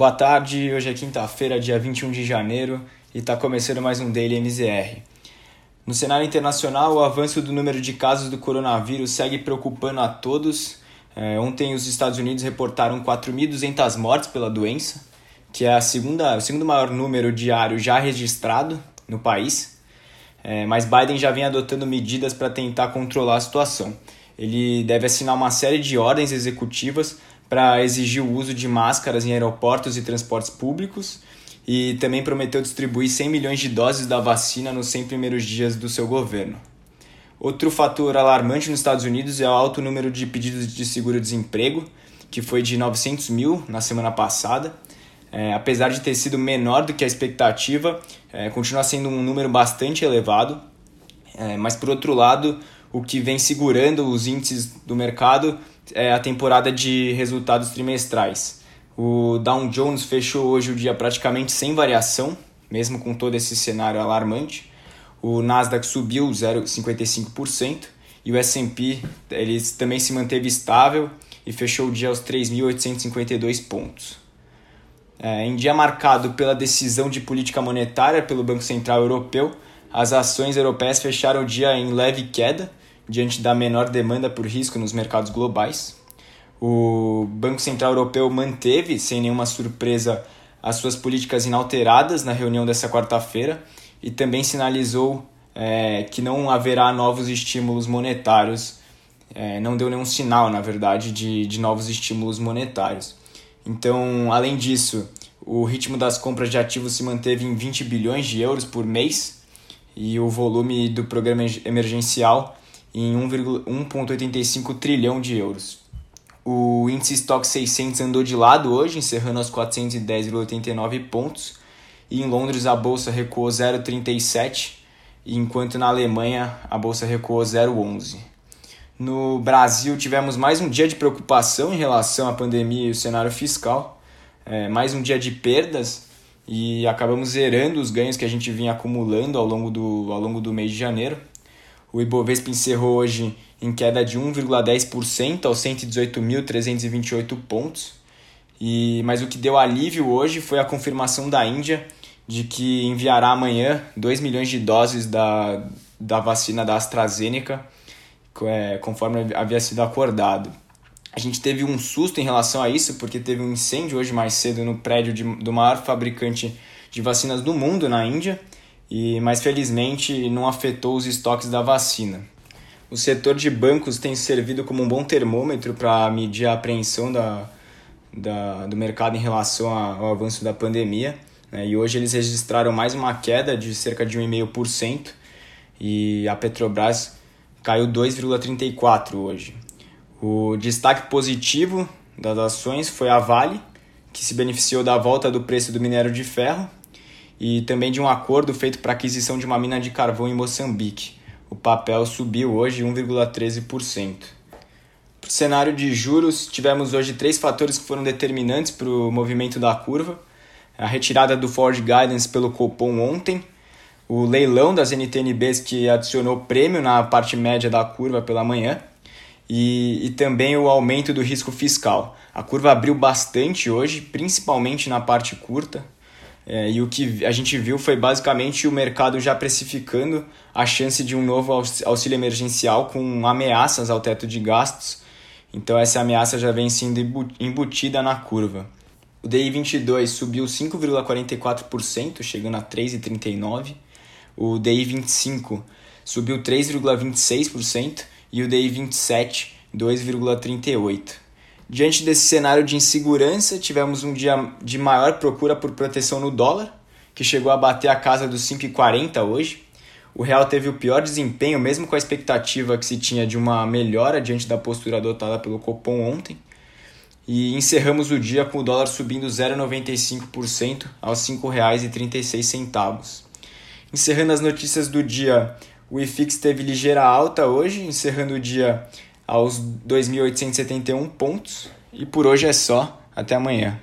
Boa tarde, hoje é quinta-feira, dia 21 de janeiro, e está começando mais um Daily MZR. No cenário internacional, o avanço do número de casos do coronavírus segue preocupando a todos. É, ontem, os Estados Unidos reportaram 4.200 mortes pela doença, que é a segunda, o segundo maior número diário já registrado no país. É, mas Biden já vem adotando medidas para tentar controlar a situação. Ele deve assinar uma série de ordens executivas para exigir o uso de máscaras em aeroportos e transportes públicos e também prometeu distribuir 100 milhões de doses da vacina nos 100 primeiros dias do seu governo. Outro fator alarmante nos Estados Unidos é o alto número de pedidos de seguro-desemprego, que foi de 900 mil na semana passada. É, apesar de ter sido menor do que a expectativa, é, continua sendo um número bastante elevado. É, mas, por outro lado, o que vem segurando os índices do mercado é a temporada de resultados trimestrais. O Dow Jones fechou hoje o dia praticamente sem variação, mesmo com todo esse cenário alarmante. O Nasdaq subiu 0,55% e o S&P também se manteve estável e fechou o dia aos 3.852 pontos. É, em dia marcado pela decisão de política monetária pelo Banco Central Europeu, as ações europeias fecharam o dia em leve queda, diante da menor demanda por risco nos mercados globais. O Banco Central Europeu manteve, sem nenhuma surpresa, as suas políticas inalteradas na reunião dessa quarta-feira e também sinalizou é, que não haverá novos estímulos monetários. É, não deu nenhum sinal, na verdade, de, de novos estímulos monetários. Então, além disso, o ritmo das compras de ativos se manteve em 20 bilhões de euros por mês e o volume do programa emergencial em 1,85 trilhão de euros. O índice Stock 600 andou de lado hoje, encerrando aos 410,89 pontos. E em Londres a bolsa recuou 0,37, enquanto na Alemanha a bolsa recuou 0,11. No Brasil tivemos mais um dia de preocupação em relação à pandemia e o cenário fiscal, é, mais um dia de perdas e acabamos zerando os ganhos que a gente vinha acumulando ao longo do, ao longo do mês de janeiro. O Ibovespa encerrou hoje em queda de 1,10% aos 118.328 pontos. E, mas o que deu alívio hoje foi a confirmação da Índia de que enviará amanhã 2 milhões de doses da, da vacina da AstraZeneca, é, conforme havia sido acordado. A gente teve um susto em relação a isso, porque teve um incêndio hoje mais cedo no prédio de, do maior fabricante de vacinas do mundo na Índia e mas felizmente não afetou os estoques da vacina. O setor de bancos tem servido como um bom termômetro para medir a apreensão da, da, do mercado em relação ao avanço da pandemia. Né? E hoje eles registraram mais uma queda de cerca de 1,5% e a Petrobras caiu 2,34% hoje. O destaque positivo das ações foi a Vale, que se beneficiou da volta do preço do minério de ferro e também de um acordo feito para aquisição de uma mina de carvão em Moçambique. O papel subiu hoje 1,13%. Para o cenário de juros, tivemos hoje três fatores que foram determinantes para o movimento da curva. A retirada do Ford Guidance pelo Copom ontem, o leilão das NTNBs que adicionou prêmio na parte média da curva pela manhã e, e também o aumento do risco fiscal. A curva abriu bastante hoje, principalmente na parte curta, é, e o que a gente viu foi basicamente o mercado já precificando a chance de um novo auxílio emergencial com ameaças ao teto de gastos. Então essa ameaça já vem sendo embutida na curva. O DI 22 subiu 5,44%, chegando a 3,39%. O DI 25 subiu 3,26% e o DI 27 2,38%. Diante desse cenário de insegurança, tivemos um dia de maior procura por proteção no dólar, que chegou a bater a casa dos 5,40 hoje. O real teve o pior desempenho, mesmo com a expectativa que se tinha de uma melhora diante da postura adotada pelo Copom ontem. E encerramos o dia com o dólar subindo 0,95% aos R$ 5,36. Encerrando as notícias do dia, o IFIX teve ligeira alta hoje, encerrando o dia aos 2.871 pontos. E por hoje é só. Até amanhã.